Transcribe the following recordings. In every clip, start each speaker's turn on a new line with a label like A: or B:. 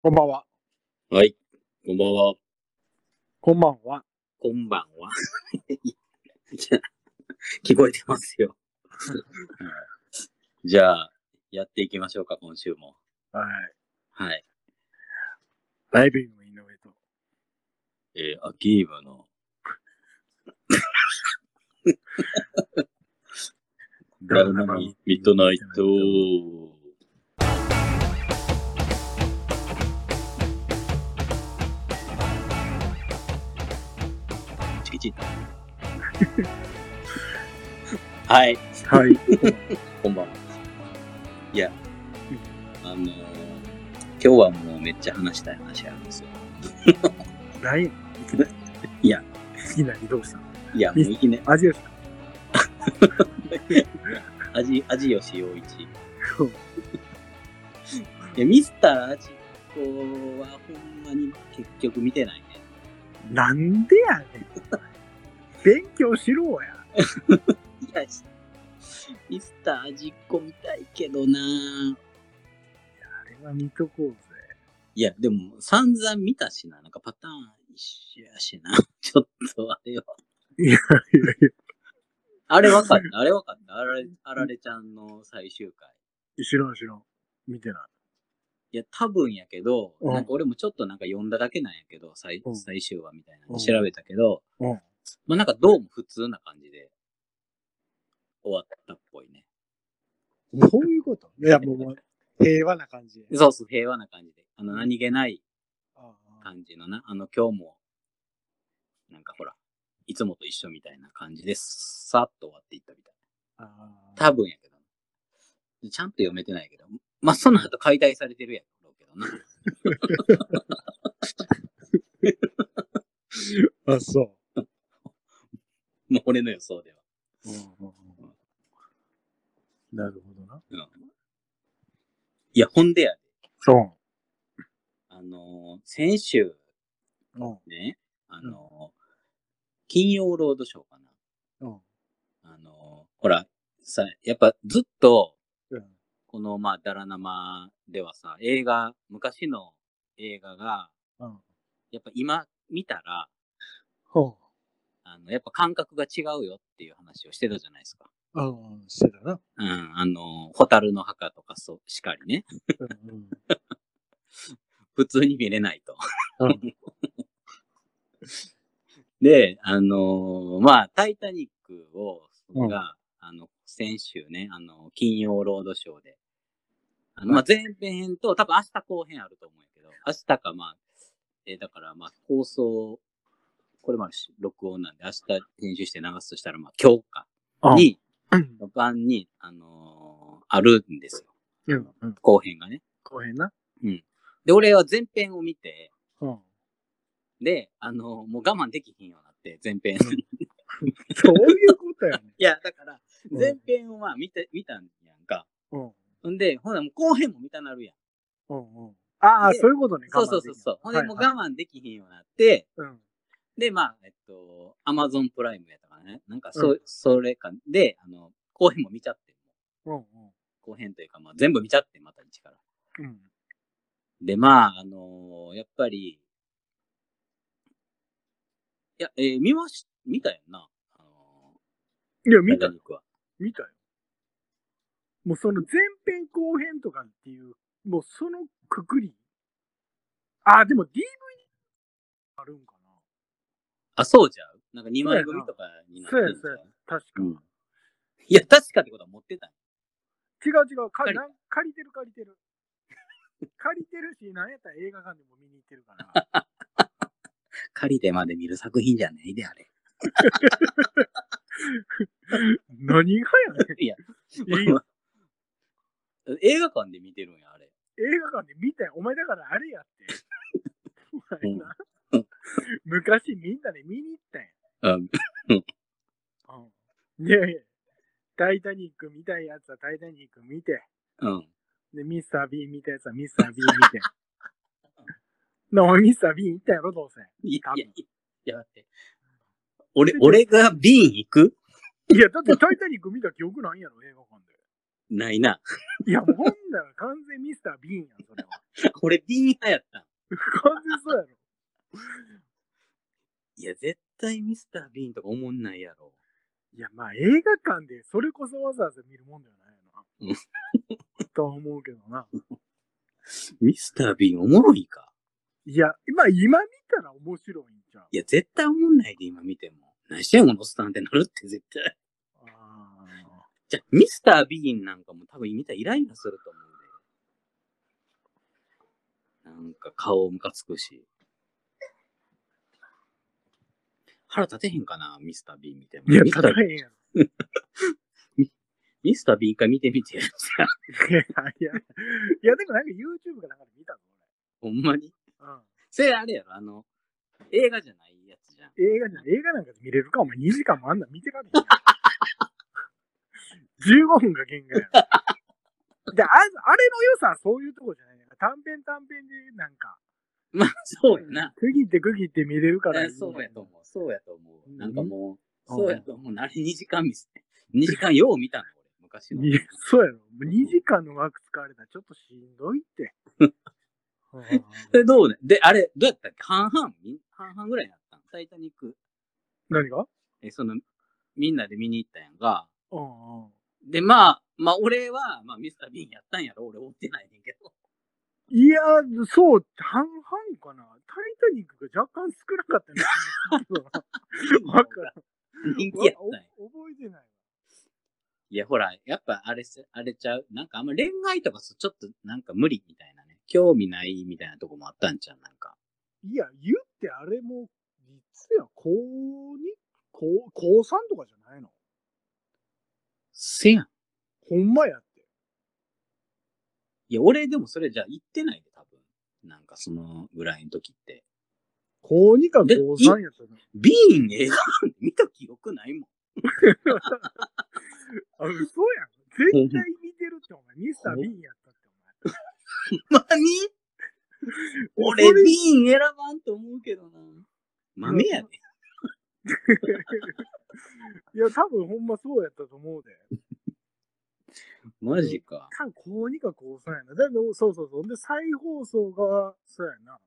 A: こんばんは。
B: はい。こんばんは。
A: こんばんは。
B: こんばんは。じゃあ聞こえてますよ。じゃあ、やっていきましょうか、今週も。
A: はい。
B: はい。
A: ライブインの井上と。
B: えー、アキーブの、ダルナミミッドナイト。チキチはい。
A: はい。
B: こんばんは。いや、あのー、今日はもうめっちゃ話したい話あるんですよ。
A: 何や
B: いや。
A: いきなりどうした？の
B: いや、もういきなり、
A: 味よし。
B: 味、味吉陽一。いや、ミスター味子はほんまに結局見てないね。
A: なんでやねん。勉強しろや。
B: いや、ミスター味子見たいけどな
A: あれは見とこうぜ。
B: いや、でも散々見たしな。なんかパターン一緒やしな。ちょっとあれは。
A: いやいやいや。
B: あれわかった。あれわかった。あられ、あられちゃんの最終回。
A: 知らん知らん。見てない。
B: いや、多分やけど、
A: うん
B: なんか俺もちょっとなんか読んだだけなんやけど、最
A: うん
B: 最終話みたいな
A: うん
B: の調べたけど、
A: うん。
B: まあなんかどうも普通な感じで終わったっぽいね。
A: どういうこと？いや、もう平和な感じで。
B: そうそう、平和な感じで。あの、何気ない感じのな、あの、今日も、なんかほら、いつもと一緒みたいな感じで、さっと終わっていったみたい。
A: ああ
B: 多分やけど。ちゃんと読めてないけど。まあ、その後解体されてるやろうけどな。
A: あ、そ
B: もう俺の予想では。
A: う。うんうんうんなるほどな。
B: うん。いや、ほんでやで。
A: そ
B: あのー先週。ね、あのー金曜ロードショーかな。
A: うん。
B: あのーほら、さ、やっぱずっと、
A: うん。
B: この、まあ、ダラ生ではさ、映画、昔の映画が、
A: うん。
B: やっぱ今見たら、
A: ほ
B: あの、やっぱ感覚が違うよっていう話をしてたじゃないですか。
A: う。うん。してたな。
B: うん、あの、ホタルの墓とかそう、しかりね。普通に見れないと。
A: うん
B: で、あのーまあ、タイタニックを、
A: うん
B: が、あの、先週ね、あの、金曜ロードショーで、あの、まあ、前編編と、多分明日後編あると思うんやけど、明日か、まあ、えーだから、まあ、放送、これまで録音なんで、明日編集して流すとしたら、まあ、今日か、
A: あ
B: に、
A: うん。
B: 晩に、あのーあるんですよ。
A: うん。うん。
B: 後編がね。
A: 後編な。
B: で、俺は前編を見て、
A: うん。
B: で、あのーもう我慢できひんようになって、前編。
A: そういうことやね。
B: いや、だから、
A: うん
B: 前編をまあ見て、見たんやんか。
A: うん。
B: ほんで、ほんならもう後編も見たなるやん。
A: うん。うん。ああ、
B: で
A: そういうことね。
B: そうそうそうそう。ほんで、もう
A: が。
B: 我慢できひんようになって、
A: うん。
B: で、まあ、えっと、アマゾンプライムやったからね。なんか、そ、それか、で、あの、後編も見ちゃって、
A: うん。
B: 後編というか、まあ、全部見ちゃって、また一から。
A: うん。
B: で、まあ、あのーやっぱり、いや、えー見まし、見たやんな。あの
A: いや、
B: ー、
A: 見た。見たよ。もうその前編後編とかっていう、もうそのくくり。あ、でも DVD あるんか
B: あ、そうじゃう？なんか2枚組とかになってんじゃ
A: そうや
B: う
A: な確か。
B: うん。いや、確かってことは持ってたん？
A: 違う違うか
B: 借り
A: なん借りてる借りてる。借りてるし、なんやったら映画館でも見に行ってるから。
B: 借りてまで見る作品じゃないで、あれ。
A: 何がやねん。
B: いや、
A: いいよ
B: 映画館で見てるんや、あれ。
A: 映画館で見たよ。お前だからあれやって。お前な
B: うん
A: 昔みんなで見に行ったんや。
B: うん。
A: うん。で、タイタニック見たいやつはタイタニック見て、
B: うん。
A: で、ミスター・ビーン見たやつはミスター・ビーン見て。な、お前ミスター・ビーン行ったやろ、どうせ。
B: いやいや、いや、待って。俺、俺がビーン行く？
A: いや、だってタイタニック見た記憶ないんやろ、映画館で。
B: ないな。
A: いや、もうほんだら完全ミスター・ビーンやん、それは。
B: 俺、ビーン派やったん。
A: 完全そうやろ。
B: いや、絶対ミスター・ビーンとか思んないやろ。
A: いや、まあ映画館でそれこそわざわざ見るもんではないよな。とは思うけどな。
B: ミスター・ビーンおもろいか。
A: いや、今、今見たら面白いんちゃう？
B: いや、絶対思んないで、今見ても。何してんのおっさんってなるって絶対。
A: あ
B: じゃあ、ミスター・ビーンなんかも多分見たらイライラすると思うで。なんか顔ムカつくし。腹立てへんかな、ミスター・ビーン見ても。
A: ーいや、ただへんやろ。
B: ミスター・ビーン一回見てみてや。
A: いや、いや、いや、でもなんか YouTube かなんかで見たぞ、
B: ほんまに？
A: 俺。うん。
B: それあれやろ、あの、映画じゃないやつじゃん。
A: 映画じゃん、映画なんかで見れるか、お前2時間もあんなん見てられへんやん。15分が限界やろ。で、ああれの良さはそういうとこじゃないね短編短編でなんか、
B: まあ、そうやな。
A: 区切って区切って見れるからいい
B: えそうやと思う。そうやと思う。
A: うん
B: なんかもう、
A: うん
B: そうやと思う。あれ2時間見せて。2時間よう見たの、俺。昔の。
A: いやそうやろ。もう2時間の枠使われたらちょっとしんどいって。うん
B: それどうね？で、あれ、どうやったっけ？半々？み半々ぐらいになったんタイタニック。
A: 何が？
B: え、その、みんなで見に行ったやんか。
A: うんうん。
B: で、まあ、まあ、俺は、まあ、ミスター・ビーンやったんやろ？俺追ってないねんけど。
A: いや、そう、半々かな。タイタニックが若干少なかったね。わからん。
B: 人気やった
A: 覚えてないわ。
B: いや、ほら、やっぱあれせ、あれちゃう？なんかあんま恋愛とかすちょっとなんか無理みたいなね。興味ないみたいなとこもあったんちゃう？なんか。
A: いや、言ってあれも、実や、高2、高、高3とかじゃないの？
B: せやん。
A: ほんまや。
B: いや、俺でもそれじゃ言ってないで、多分。なんかそのぐらいの時って。
A: 高2か高
B: で
A: 3やったな。
B: ビーン映画 見た記憶ないもん。
A: あ、嘘やん。絶対見てるって、お前。ミスター・ビーンやったって、
B: 何
A: お前。
B: 俺
A: それ
B: ビーン選ばんと思うけどな。豆やで。
A: いや、多分ほんまそうやったと思うで。
B: マジか。
A: 多分高2か高3やな。だけど、そうそうそう。で、再放送が、そうやな。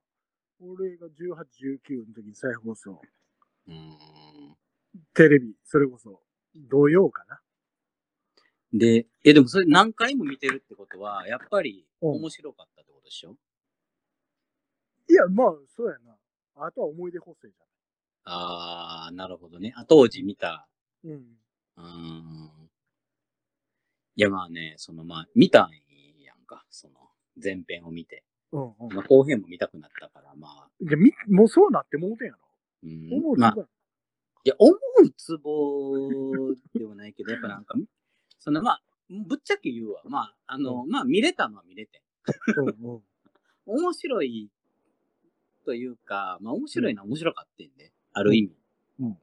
A: 俺が18、19の時に再放送。
B: うーん。
A: テレビ、それこそ、土曜かな。
B: で、え、でもそれ何回も見てるってことは、やっぱり
A: うん
B: 面白かったってことでしょ、
A: いや、まあ、そうやな。あとは思い出補正じ
B: あー、なるほどね。あ、当時見た。
A: ゃん。うん。
B: うーん。いや、まあね、そのまあ、見たんやんか。その、前編を見て。
A: うんうん。
B: まあ、後編も見たくなったから、まあ。
A: じゃみ、もうそうなってもうてんやろ。
B: うん
A: 思う
B: まあ、
A: つ
B: いや、思うツボではないけど、やっぱなんか、そのまあ、ぶっちゃけ言うわ。まあ、あの、まあ、見れたのは見れて。
A: うんうん。
B: 面白いというか、まあ面白いのは面白かったんで、ある意味。
A: うん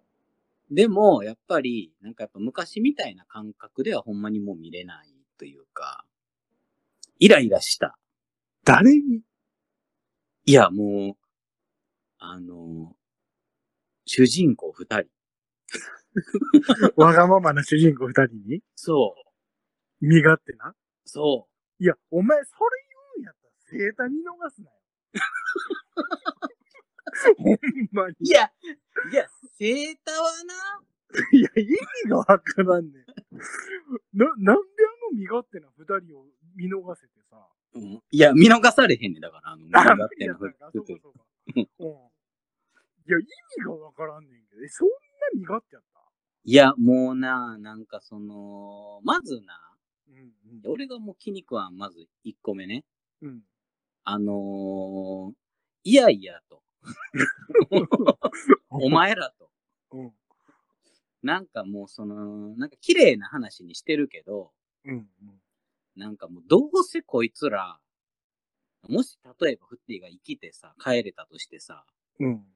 B: でも、やっぱり、なんかやっぱ昔みたいな感覚ではほんまにもう見れないというか、イライラした。
A: 誰に？
B: いや、もう、あの、主人公二人。
A: わがままな主人公二人に？
B: そう、
A: 身勝手な？
B: そ
A: いや、お前それ言うんやったら生誕見逃すなよ。ほんまに。
B: う。いや、いや、セータはな、
A: いや、意味がわからんねん。な、なんであの身勝手な二人を見逃せてさ。
B: うん、いや、見逃されへんねんだから、あの、
A: あ、
B: だってな
A: 無理やったんかそうかそうか。うん。いや、意味がわからんねんけど、え、そんな身勝手やった？
B: いや、もうな、なんかその、まずな、
A: うん
B: 俺がもう気に食わん、まず1個目ね。
A: うん。うん。
B: あのー、いやいやと。お前らと。
A: うん。
B: なんかもうその、なんか綺麗な話にしてるけど、
A: うん。
B: なんかもうどうせこいつら、もし例えばフッティが生きてさ、帰れたとしてさ、
A: うん。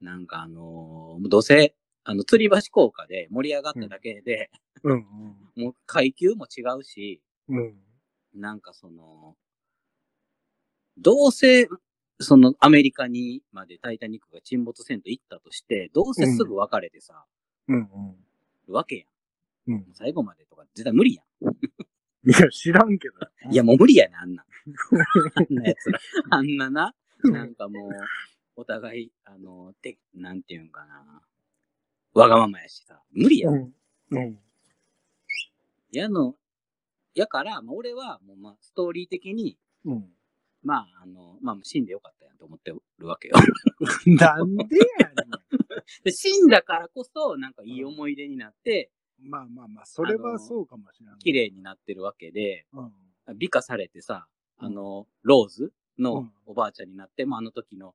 B: なんかあのーどうせ、あの、吊り橋効果で盛り上がっただけで、
A: うん。
B: もう階級も違うし、
A: うん。
B: なんかその、どうせ、そのアメリカにまでタイタニックが沈没せんと行ったとして、どうせすぐ別れてさ、
A: うん。
B: るわけやん。
A: うん。
B: 最後までとか絶対無理や
A: いや、知らんけど。
B: ん。いや、もう無理やねん、あんなん。あんなやつら。あんなな、なんかもう、お互い、あの、て、なんていうんかな。わがままやしさ。無理や。
A: うん。うん。
B: やの、やから、まあ、俺は、もう、まあ、ストーリー的に、
A: うん。
B: まあ、あの、まあ、死んでよかったやんと思ってるわけよ。
A: なんでやね
B: で 死んだからこそ、なんかいい思い出になって、
A: ん。まあまあまあ、それはそうかもしれない。
B: 綺麗になってるわけで、
A: うん。
B: 美化されてさ、あの、ローズ
A: う
B: の
A: ん
B: おばあちゃんになって、まあ、あの時の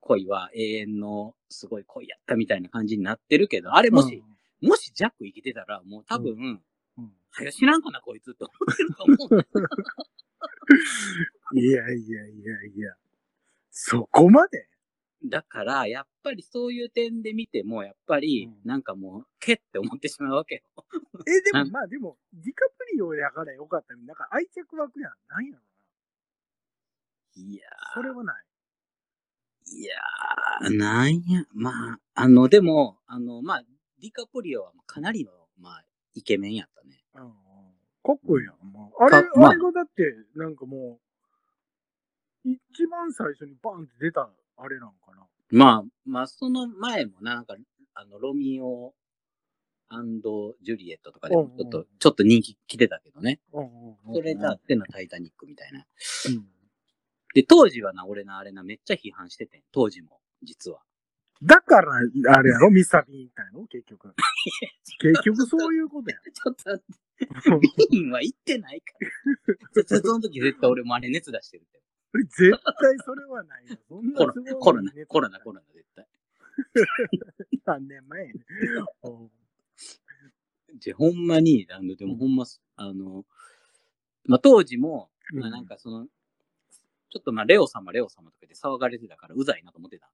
B: 恋は永遠のすごい恋やったみたいな感じになってるけど、あれもし、もしジャック生きてたら、もう多分、
A: うん、
B: はよ知らんかな、こいつって思ってると思う。
A: いやいやいやいや。そこまで？
B: だから、やっぱりそういう点で見ても、やっぱり
A: う、ん
B: なんかもう、けって思ってしまうわけよ。
A: え、でもまあでも、ディカプリオやからよかったなんか愛着湧くやん。なんやろ
B: いや
A: な。それはない。
B: ー、いやー、なんや、まあ、あの、でも、あの、まあ、ディカプリオはかなりの、まあ、イケメンやったね。
A: うんうん。かっこいいやん。もうあれ、
B: かまあ
A: あれがだって、なんかもう、一番最初にバンって出た、あれなんかな。
B: まあ、まあ、その前もな、なんか、あの、ロミオジュリエットとかでもちょっと、
A: うんうん
B: ちょっと人気来てたけどね。
A: うんうんうん
B: それだってのタイタニックみたいな。
A: うん
B: で、当時はな、俺な、あれな、めっちゃ批判しててん。当時も、実は。
A: だから、あれやろ？ミスター・ビーンみたいの？結局。結局そういうことや。
B: ちょっと待って、ビーンは行ってないから。そその時絶対俺もあれ熱出してるって。
A: 絶対それはないよ。そんな
B: コロナ
A: 熱、
B: コロナ、コロナ、絶対。
A: 何年前やねうん
B: じゃ、ほんまに、あの、でもほんま、あの、まあ、当時も、
A: うん
B: まあ、なんかその、ちょっとまあ、レオ様、レオ様とかで騒がれてたから、うざいなと思ってた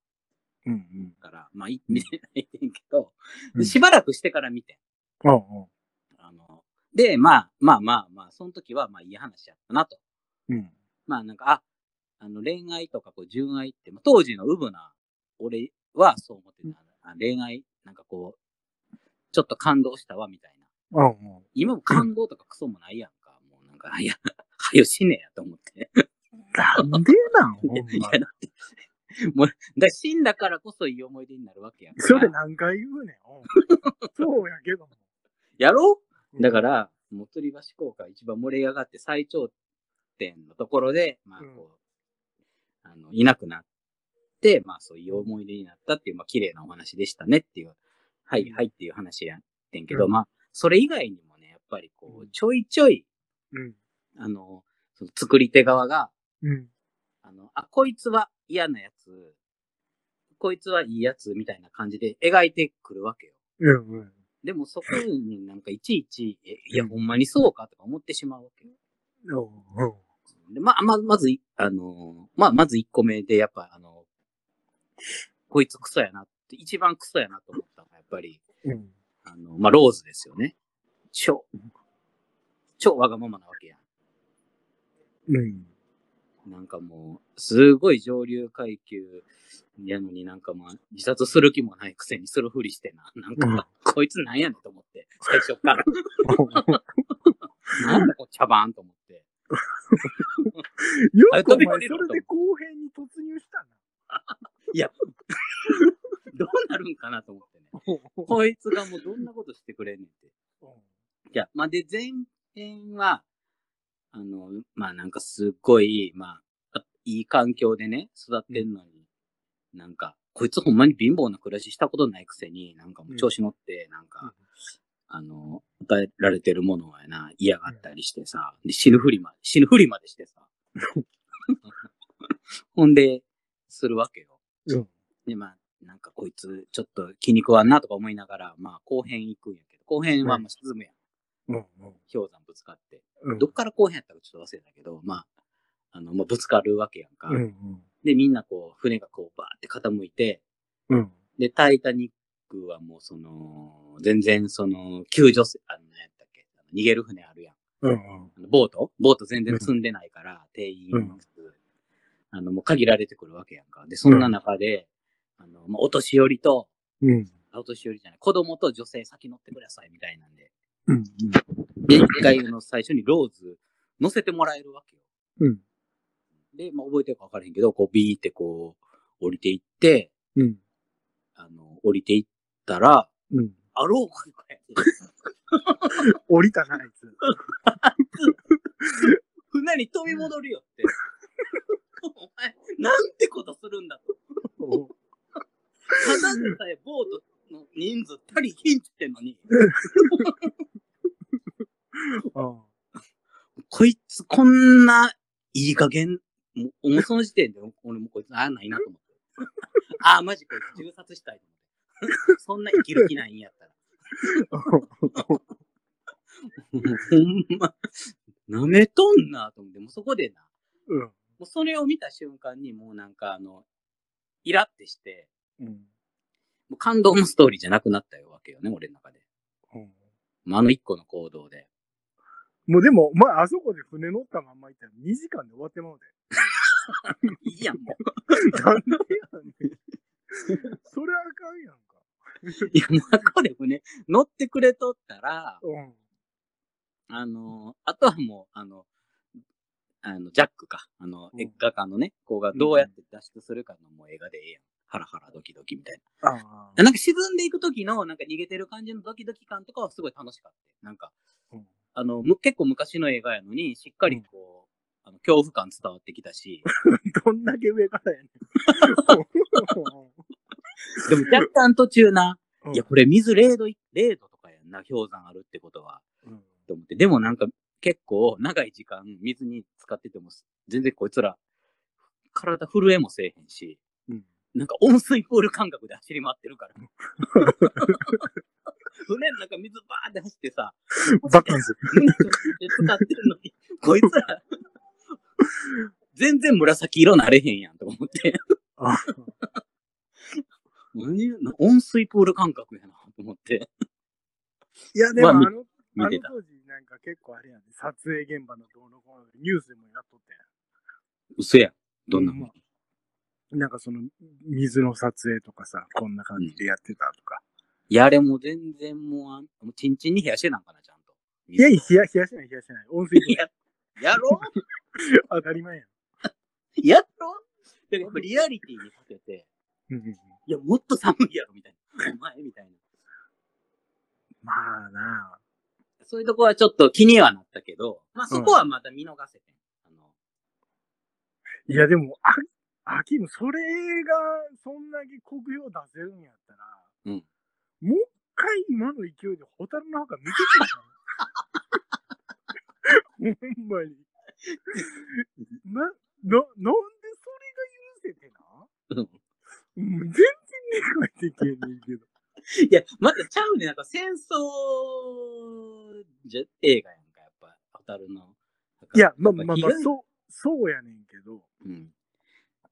A: うんうん。
B: から、まあ、い見てないねんけど、
A: うん
B: しばらくしてから見てん。
A: うんうん
B: あの、で、まあ、まあまあまあ、その時は、まあ、いい話やったなと。
A: うん。
B: まあ、なんか、あ、あの、恋愛とか、こう、純愛って、まあ、当時のウブな、俺はそう思ってた。あ恋愛、なんかこう、ちょっと感動したわ、みたいな。
A: うんうん。
B: 今も感動とかクソもないやんか。もうなんか、いや、はよ死ねやと思って。
A: なんでなん
B: い
A: ま
B: や、だって、もう、だ死んだからこそいい思い出になるわけやんか。
A: それ何回言うねん。うん そうやけども。
B: やろ？うだから、もつり橋効果一番盛り上がって最頂点のところで、まあ、こう、あの、いなくなって、まあ、そういう思い出になったっていう、まあ、綺麗なお話でしたねっていう、はい、はいっていう話やってんけど、
A: うん
B: まあ、それ以外にもね、やっぱりこ
A: うん
B: う、ちょいちょい、
A: うん。
B: あの、その作り手側が、
A: うん。
B: あの、あ、こいつは嫌なやつ、こいつはいいやつみたいな感じで描いてくるわけよ。
A: うんうん。
B: でもそこになんかいちいち、えいや、
A: うん
B: ほんまにそうかとか思ってしまうわけよ。
A: うんうん。
B: で、まあ、ま、まずい、あのーまあ、まず一個目で、やっぱ、あのこいつクソやなって、一番クソやなと思ったのが、やっぱり、
A: うん。
B: あの、まあ、ローズですよね。超、超わがままなわけや
A: うん。
B: ん。なんかもう、すごい上流階級やのになんかまあ、自殺する気もないくせにするふりしてな。なんか、
A: うん
B: こいつなんやねんと思って、最初から。なんだこう茶番と思って。
A: よくお前それで後編に突入した
B: いや、どうなるんかなと思ってね。
A: な。
B: こいつがもうどんなことしてくれんねんって。いや、まあ、で、前編は、あの、まあなんかすっごい、まあ、あいい環境でね、育ってんのに、なんか、こいつほんまに貧乏な暮らししたことないくせに、なんかもう調子乗って、なんか、
A: うん
B: あの、与えられてるものはな、嫌がったりしてさ、で死ぬふりまで、死ぬふりまでしてさ。ほんで、するわけよ。
A: うん。
B: で、まあ、なんかこいつ、ちょっと気に食わんなとか思いながら、まあ、後編行くんやけど、後編はまあ沈むやん。
A: うん。
B: 氷山ぶつかって。
A: うん。
B: どっから後編やったかちょっと忘れたけど、まあ、あの、まあ、ぶつかるわけやんか。
A: うん。
B: で、みんなこう、船がこう、バーって傾いて、
A: うん。
B: で、タイタニックはもうその、全然その、救助せ、あの、何やったっけ、あの逃げる船あるやん。
A: うん。
B: あのボート？ボート全然積んでないから、定員、
A: うん
B: あの、もう限られてくるわけやんか。で、そんな中で、あの、まあ、お年寄りと、
A: うん。
B: あお年寄りじゃない、子供と女性先乗ってくださいみたいなんで。
A: うん。
B: で、一回の最初にローズ乗せてもらえるわけよ。
A: うん。
B: で、まあ、覚えてるか分からへんけど、こう、ビーってこう、降りていって、
A: うん。
B: あの、降りていったら、
A: うん。
B: あろうかかやで
A: 降りたな、あいつ。
B: 船に飛び戻るよって。お前、なんてことするんだと。
A: お
B: ただでさえボートの人数足りひんってんのに、
A: あ
B: こいつこんないい加減、もうその時点で俺もこいつああないなと思って。ああ、マジこいつ銃殺したいと思って。そんな生きる気ないんやったら。ほんま、舐めとんなと思って、もうそこでな、
A: うん。
B: もうそれを見た瞬間にもうなんかあの、イラってして、
A: うん。
B: もう感動のストーリーじゃなくなったよわけよね、俺の中で。
A: うん
B: まあ、あの一個の行動で。
A: もうでも、お前、あそこで船乗ったまんまいったら2時間で終わってまう
B: いいやん、も
A: で。なんでやねん。それはあかんやんか。
B: う。いや、もうこれ船乗ってくれとったら、
A: うん。
B: あの、あとはもう、あの、あの、ジャックか。あの、
A: うん
B: 映画館のね、子がどうやって脱出するかのもう映画でええやん。ハラハラドキドキみたい
A: あ
B: な。なんか沈んでいく時の、なんか逃げてる感じのドキドキ感とかはすごい楽しかった。なんか、
A: うん
B: あの、む結構昔の映画やのに、しっかりこう、あの恐怖感伝わってきたし、
A: どんだけ上からやね
B: でも若干途中な、
A: ん。
B: いや、これ水0度い、0度とかやんな、氷山あるってことは。
A: うん、
B: と思って。でもなんか結構長い時間水に浸かってても全然こいつら体震えもせえへんし、
A: うん
B: なんか温水プール感覚で走り回ってるから。船の中水バーって走ってさ、
A: バカンス。
B: で使ってるのに、こいつら、全然紫色なれへんやんと思って。
A: あ
B: 何な温水プール感覚やなと思って
A: いや、でもあ
B: まあ
A: の、あ
B: 見てた。
A: の当時なんか結構あれやね、撮影現場のどうのこうのニュースでもやっとって
B: 嘘やん。どんなもん。
A: うんなんかその水の撮影とかさ、こんな感じでやってたとか。
B: いや、あれもう全然もうあん、もうチンチンに冷やしてなんかな、ちゃんと。
A: いや、冷や、冷やしてない、冷やしてない。温水プー
B: いや、やろ
A: 当たり前やん。
B: やろうだやっぱリアリティにかけて、いや、もっと寒いやろ、みたいな。お前、みたいな。
A: まあな
B: そういうとこはちょっと気にはなったけど、まあそこはまた見逃せてん。あの、
A: いや、でも、あ、アキム、それが、そんだけ国評出せるんやったら、
B: うん。
A: もう一回今の勢いでホタルの墓見てくれほんまに。な、な、なんでそれが許せてな？
B: うん
A: うん全然理解できへんねんけど。
B: いや、またちゃうね。なんか戦争じゃ映画やんか、やっぱ、ホタルの。
A: いや、まあまあまあ、そう、そうやねんけど。
B: うん。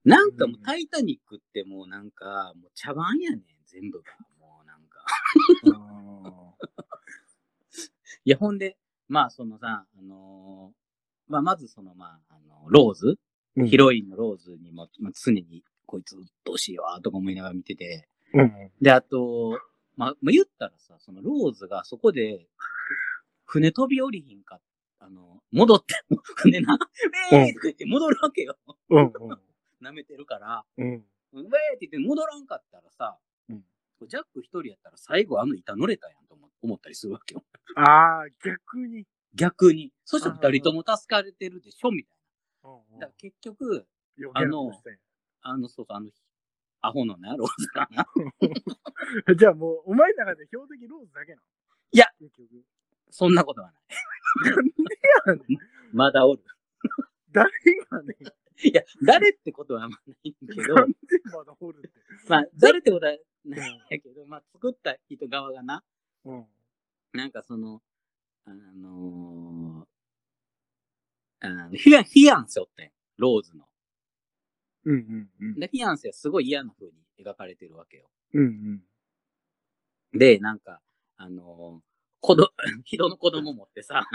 B: なんかもう、タイタニックってもうなんか、もう茶番やねん、全部が。いや、ほんで、まあ、そのさ、あのーまあ、まずその、まあ、あの、ローズ、
A: うん
B: ヒロインのローズにも、まあ、常に、こいつ、うっとうしいわ、とか思いながら見てて、
A: うん。
B: で、あと、まあ、まあ、言ったらさ、そのローズがそこで、船飛び降りひんか、あの、戻って、船な、ウェーイって言って戻るわけよ。
A: うん。
B: 舐めてるから、
A: うん。
B: ウェーイって言って戻らんかったらさ、
A: うん
B: ジャック一人やったら最後あの板乗れたやんと思思ったりするわけよ。
A: ああ、逆に。
B: 逆に。そしたら二人とも助かれてるでしょみたいな。だから結局、
A: 余計なことしたんや
B: あの、そうそう、あの、アホのね、ローズがな。
A: じゃあもう、お前の中で標的ローズだけなの？
B: いや。そんなことはない。
A: なんでやねん。
B: まだおる。
A: 誰がね
B: いや、誰ってことはあんまないけど
A: な、んでまだ掘るって。
B: まあ、誰ってことはないん やけど、まあ、作った人側がな、
A: うん。
B: なんかその、あのー、あのフィアン、フィアンセおってん、ローズの。
A: うんうんうん。
B: で、フィアンセはすごい嫌な風に描かれてるわけよ。
A: うんうん。
B: で、なんか、あのー、子ど、人の子供持ってさ、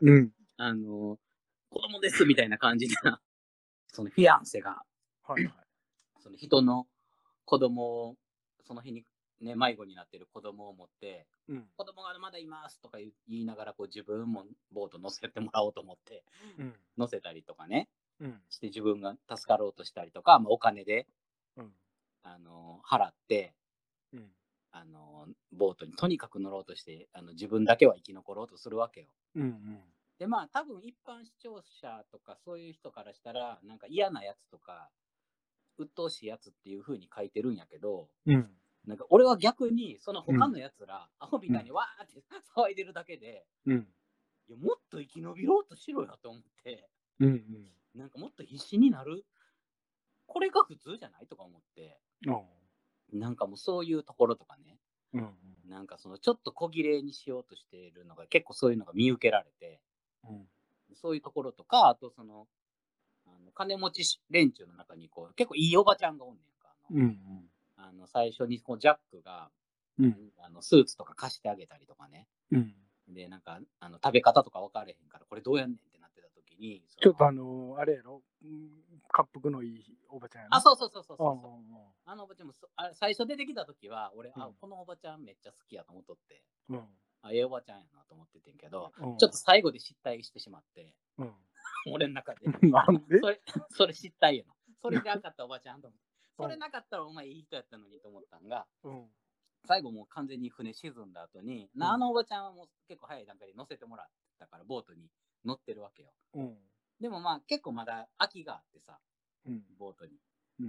A: うん。
B: あのー、子供ですみたいな感じでな、そのフィアンセが、
A: はいはい。
B: その人の子供を、その日にね、迷子になってる子供を持って、
A: うん。
B: 子供がまだいますとか言い言いながら、こう自分もボート乗せてもらおうと思って、
A: うん。
B: 乗せたりとかね。
A: うん。
B: して自分が助かろうとしたりとか、まあ、お金で、
A: うん。
B: あの払って、
A: うん。
B: あのボートにとにかく乗ろうとしてあの自分だけは生き残ろうとするわけよ。
A: うん。うん。
B: でまあ多分一般視聴者とかそういう人からしたらなんか嫌なやつとか鬱陶しいやつっていう風に書いてるんやけど
A: うん。
B: なんか俺は逆にその他のやつら、アホみたいにわーって 騒いでるだけで、
A: うん。
B: いやもっと生き延びろうとしろよと思って
A: うん。
B: なんかもっと必死になるこれが普通じゃないとか思って
A: うん。
B: なんかもうそういうところとかね
A: うん。
B: なんかそのちょっと小切れにしようとしているのが結構そういうのが見受けられて
A: うん。
B: そういうところとかあとそのあの金持ち連中の中にこう結構いいおばちゃんがおんねんかあの,、
A: うん。
B: あの最初にこうジャックが、
A: うん。
B: あのスーツとか貸してあげたりとかね
A: うん。
B: でなんかあの食べ方とか分かれへんからこれどうやんねんってなってた時に
A: ちょっとあのー、あれやろ？うん滑腹のいいおばちゃんやな。
B: あそうそうそうそうあのおばちゃんもそあ最初出てきた時は俺、あ
A: うん
B: このおばちゃんめっちゃ好きやと思っとって
A: うん。
B: あええおばちゃんやなと思っててんけど
A: うん。
B: ちょっと最後で失態してしまって
A: うん。
B: 俺の中で。
A: なんで？
B: それそれ失態やな。それでなかったおばちゃんと思って。それなかったらお前いい人やったのにと思ったんが
A: うん。
B: 最後もう完全に船沈んだ後に、な
A: うん。
B: あのおばちゃんはもう結構早い段階で乗せてもらったからボートに乗ってるわけよ。
A: うん。
B: でもまあ結構まだ空きがあってさ
A: うん。
B: ボートに。
A: うん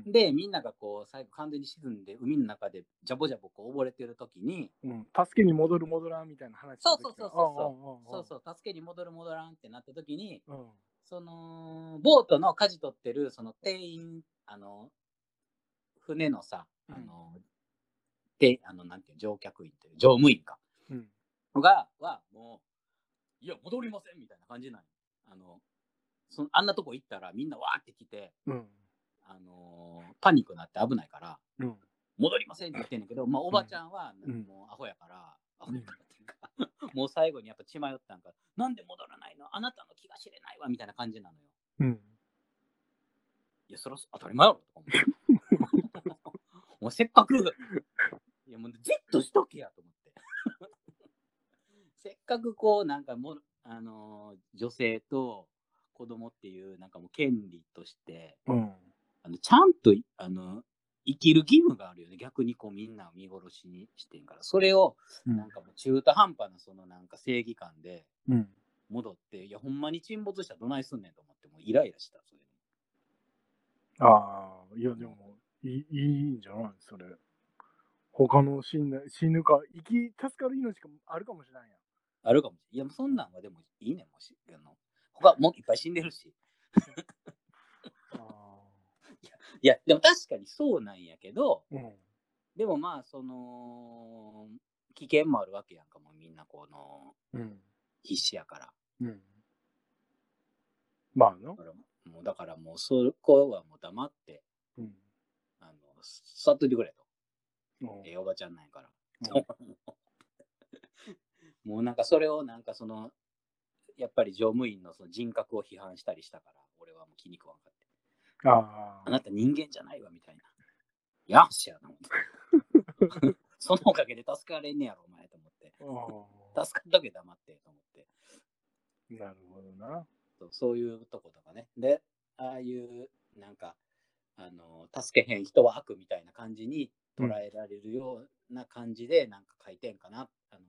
B: でみんながこう最後完全に沈んで海の中でジャボジャボこう溺れてる時に
A: うん。助けに戻る戻らんみたいな話
B: そうそうそうそう
A: そ
B: そうそう助けに戻る戻らんってなった時に
A: うん。うん。
B: そのボートの舵取ってるその店員あの船のさあの、であのなんていう乗客員という乗務員か
A: うん。
B: がはもういや戻りませんみたいな感じなんよあのそのあんなとこ行ったらみんなわーって来て
A: うん。
B: あのパニックになって危ないから
A: うん。
B: 戻りませんって言ってんねんけど、まあ、おばちゃんは
A: うん
B: もうアホやから、アホやからっていうか もう最後にやっぱ血迷ったんかなんで戻らないの？あなたの気が知れないわみたいな感じなのよ
A: うん。
B: いや、それは当たり前やろとか思って。お前せっかく、いやもうじっとしとけやと思って。せっかくこう、なんかもう、あのー女性と子供っていう、なんかもう権利として、
A: うん。
B: あのちゃんとい、あの、生きる義務があるよね。逆にこうみんなを見殺しにしてんから。それを、なんかもう中途半端なそのなんか正義感で
A: うん。
B: 戻って、いや、ほんまに沈没したらどないすんねんと思って、もうイライラした、それで。
A: ああ、いや、でも、いいいいんじゃない？それ。他の死んだ死ぬか、生き、助かる命があるかもしれないやん。
B: あるかもしれん。いや、もうそんなんはでもいいねん、もし。あの他もういっぱい死んでるし。
A: あ
B: いや、でも確かにそうなんやけど、
A: ーうん。
B: でもまあ、その、危険もあるわけやんかも、みんなこの、
A: うん。
B: 必死やから。
A: うん。まあな
B: だ。からもう、だからもう、そこはもう黙って、
A: うん。
B: あの、座っといてくれと。
A: うん
B: ええおばちゃんなんやから。
A: うん
B: もうなんかそれをなんかその、やっぱり乗務員のその人格を批判したりしたから、俺はもう気に食わんかって。
A: あ
B: あなた人間じゃないわみたいな。よっしゃと思って。そのおかげで助かれんねやろ、お前と思って。
A: あ。
B: 助かっとけ黙ってと思って
A: なるほどな。
B: そう。そういうとことかね。で、ああいう、なんか、あの、助けへん人は悪みたいな感じに捉えられるような感じで、なんか書いてんかな、あの、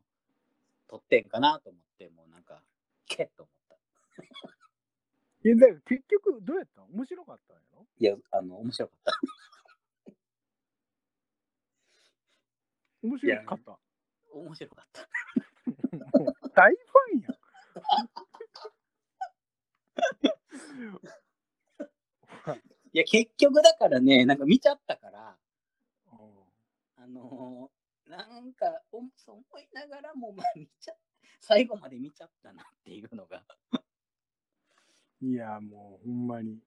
B: 撮ってんかなと思って、もうなんか、けっと思った。
A: いや、だから結局、どうやったの面白かったんやろ？
B: いや、あの、面白かった。
A: 面白かった。
B: 面白かった。
A: 大ファンやん。
B: いや、結局だからね、なんか見ちゃったから、あのーなんかおそう思いながらも、まあ、見ちゃ最後まで見ちゃったなっていうのが。
A: いや、もうほんまに。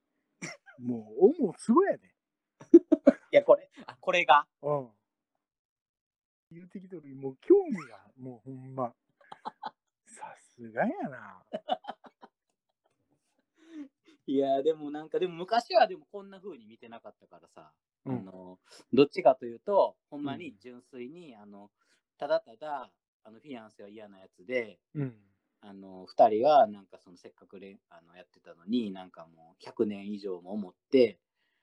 A: もう、思うつぼやで。
B: いや、これ、あ、これが？
A: うん。言うてきとるもう興味が、もうほんま。さすがやな。
B: いや、でもなんか、でも昔はでもこんな風に見てなかったからさ、
A: うん
B: あの、どっちかというと、ほんまに
A: うん
B: 純粋に、あの、ただただ、あの、フィアンセは嫌なやつで、
A: うん。
B: あの2人はなんかそのせっかくれあのやってたのになんかもう100年以上も思って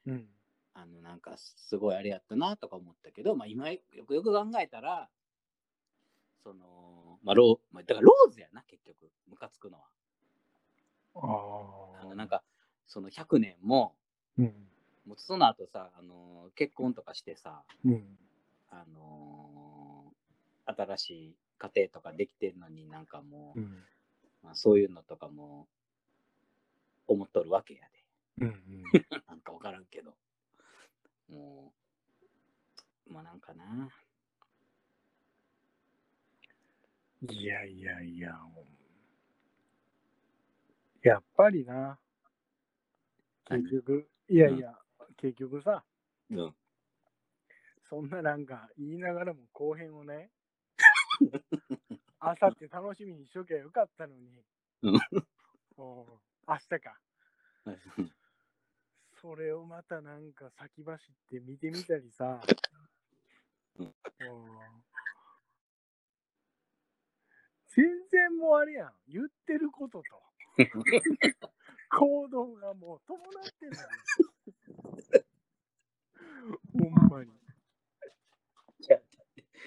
A: うん。
B: あのなんかすごいあれやったなとか思ったけど、まあ、今よくよく考えたらその、まあローまあ、だからローズやな結局ムカつくのは
A: あ
B: あのなんかその100年も
A: うん。
B: もうその後さあの結婚とかしてさ
A: うん。
B: あの新しい家庭とかできてんのになんかもう、
A: うん。
B: まあ、そういうのとかも思っとるわけやで。
A: うん。
B: なんかわからんけど。もう、まあなんかな。
A: いやいやいや、やっぱりな。結局、いやいや、結局さ、
B: うん。
A: そんななんか言いながらも後編をね、あさって楽しみにしときゃよかったのに、
B: うん。
A: おう明日か。それをまたなんか先走って見てみたりさ、
B: うん。
A: 全然もうあれやん、言ってることと。行動がもう伴ってんのよ。ほんまに。
B: じゃあ、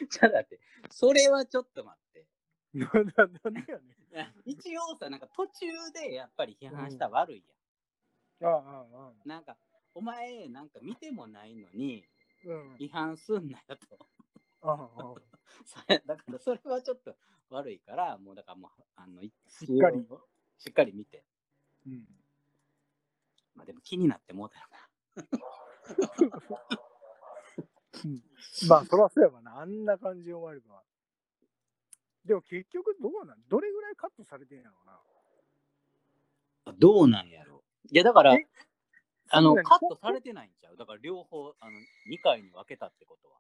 B: じゃあだって、それはちょっと待って。
A: な ななんでやねん。
B: 一応さ、なんか途中でやっぱり批判したら悪いやん。
A: ああ、ああ、
B: なんか、お前、なんか見てもないのに、
A: うん。
B: 批判すんなよと。
A: ああ、ああ。
B: さだから、それはちょっと悪いから、もうだからもう、あの、し
A: しっかり。
B: しっかり見て。
A: うん。
B: まあでも気になってもうたよ
A: う んまあ、そらそうやわな。あんな感じで終われば。でも結局どうなんどれぐらいカットされてんやろうな。
B: な。どうなんやろいや、だから
A: え、
B: あの、カットされてないんちゃう？だから両方、あの、2回に分けたってことは。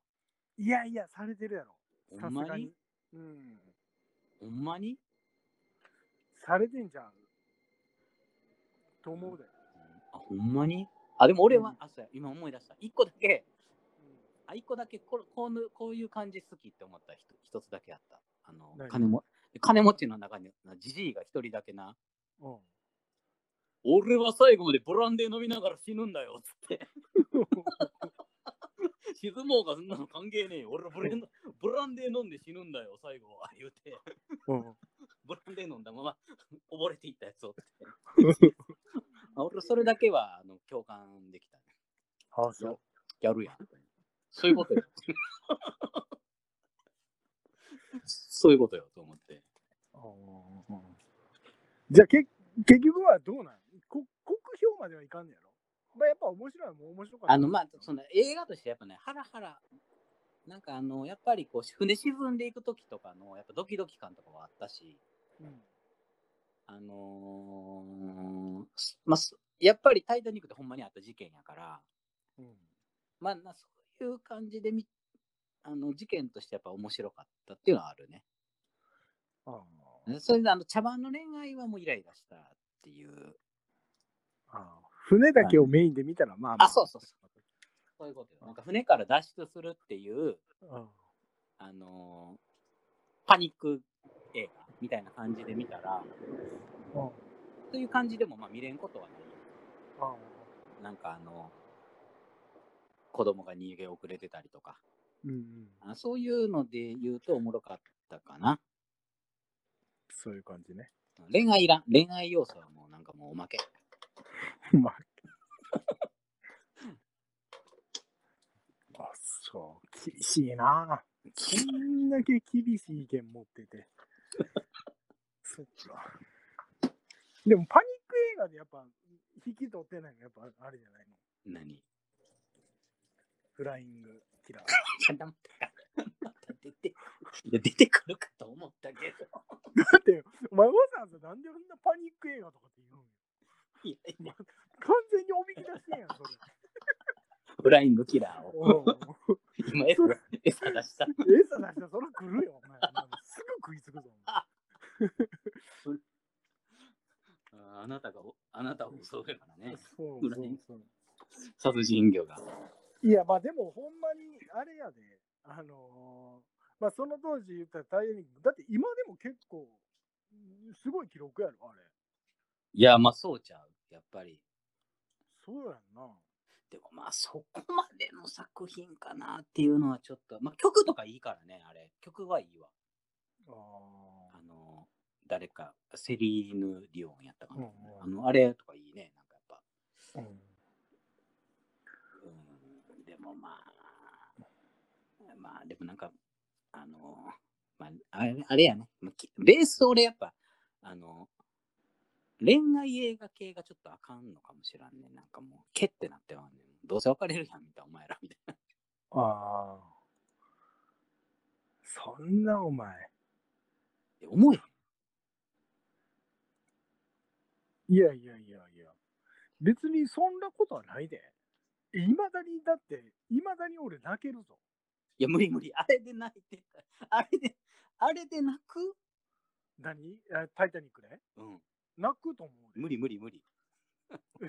A: いやいや、されてるやろ。
B: ほんまに？
A: うん。
B: ほんまに？
A: されてんじゃん。と思うで。
B: あ、ほんまに？あ、でも俺は、
A: うん
B: あ、そうや、今思い出した。1個だけ、あ、一個だけこれこうぬこういう感じ好きって思った人一つだけあった。あの
A: 何？
B: 金も金持ちの中になじじいが一人だけな、
A: うん。
B: 俺は最後までブランデー飲みながら死ぬんだよっつって。沈もうがそんなの関係ねえよ。俺はブレンブランデー飲んで死ぬんだよ、最後は。言うて、
A: うん。
B: ブランデー飲んだまま溺れていったやつをって。あ俺、それだけはあの共感できたね。
A: ああ、そう。
B: やるやん。そういうことよ。そういうことよと思って。
A: じゃあけ、結局はどうなん？こ国評まではいかんねやろ？まあ、やっぱ面白いもん面白かった。
B: あの、まあ、その映画としてやっぱね、ハラハラ、なんかあの、やっぱりこう、船沈んでいく時とかの、やっぱドキドキ感とかはあったし、
A: うん。
B: あのーすまあ、すやっぱりタイタニックってほんまにあった事件やから、
A: うん。
B: まあ、いう感じでみ、あの、事件としてやっぱ面白かったっていうのはあるね。
A: あ
B: それであの、茶番の恋愛はもうイライラしたっていう。
A: あああ船だけをメインで見たら、まあまあ。
B: あ、そうそうそう。そういうことよ。なんか船から脱出するっていう、
A: うん。
B: あのーパニック映画みたいな感じで見たら、
A: うん。
B: そういう感じでもまあ見れんことはない。
A: あ
B: なんかあの、子供が逃げ遅れてたりとか、
A: うんうん。
B: あそういうので言うとおもろかったかな。
A: そういう感じね。
B: 恋愛いらん。恋愛要素はもうなんかもうおまけ。
A: まあ。あ、そう。厳しいな。こんだけ厳しい意見持ってて。そっか。でもパニック映画でやっぱ引き取ってないの？やっぱあれじゃないの？
B: 何？
A: フライングキラー。
B: 出て、いや出てくるかと思ったけど。
A: だって、お前わざわざなんでそんなパニック映画とかって言うんよ
B: いやいや
A: 完全におびき出してんやん、それ。
B: フライングキラーを。今餌餌出した。
A: 餌出したらそら来るよ、お前。すぐ食いつくぞ。お前
B: ああなたがお、あなたを襲うからね。
A: そうそうそう。
B: 殺人魚が。
A: いや、まあでもほんまにあれやで、あのーまあその当時言ったらタイタニック、だって今でも結構すごい記録やろ、あれ。
B: いや、まあそうちゃう。やっぱり。
A: そうやんな。
B: でもまあそこまでの作品かなっていうのはちょっと、まあ曲とかいいからね、あれ。曲はいいわ。
A: あ
B: あの、誰か、セリーヌ・ディオンやったかな。
A: うんうん
B: あの、あれとかいいね。なんかやっぱ。
A: あ。うん。
B: もまあ、まあでもなんか、あの、まあ、あれあれやね。ベース俺やっぱ、あの、恋愛映画系がちょっとあかんのかもしらんね。なんかもう、けってなってはんねん。どうせ別れるやん、みたいな、お前ら、みたいな。
A: ああ。そんなお前。
B: え思えへん。
A: いやいやいやいや。別にそんなことはないで。いまだに、だって、いまだに俺泣けるぞ。
B: いや、無理無理。あれで泣いてた。あれで、あれで泣く？
A: 何？あタイタニックで？
B: うん。
A: 泣くと思うで。
B: 無理無理無理。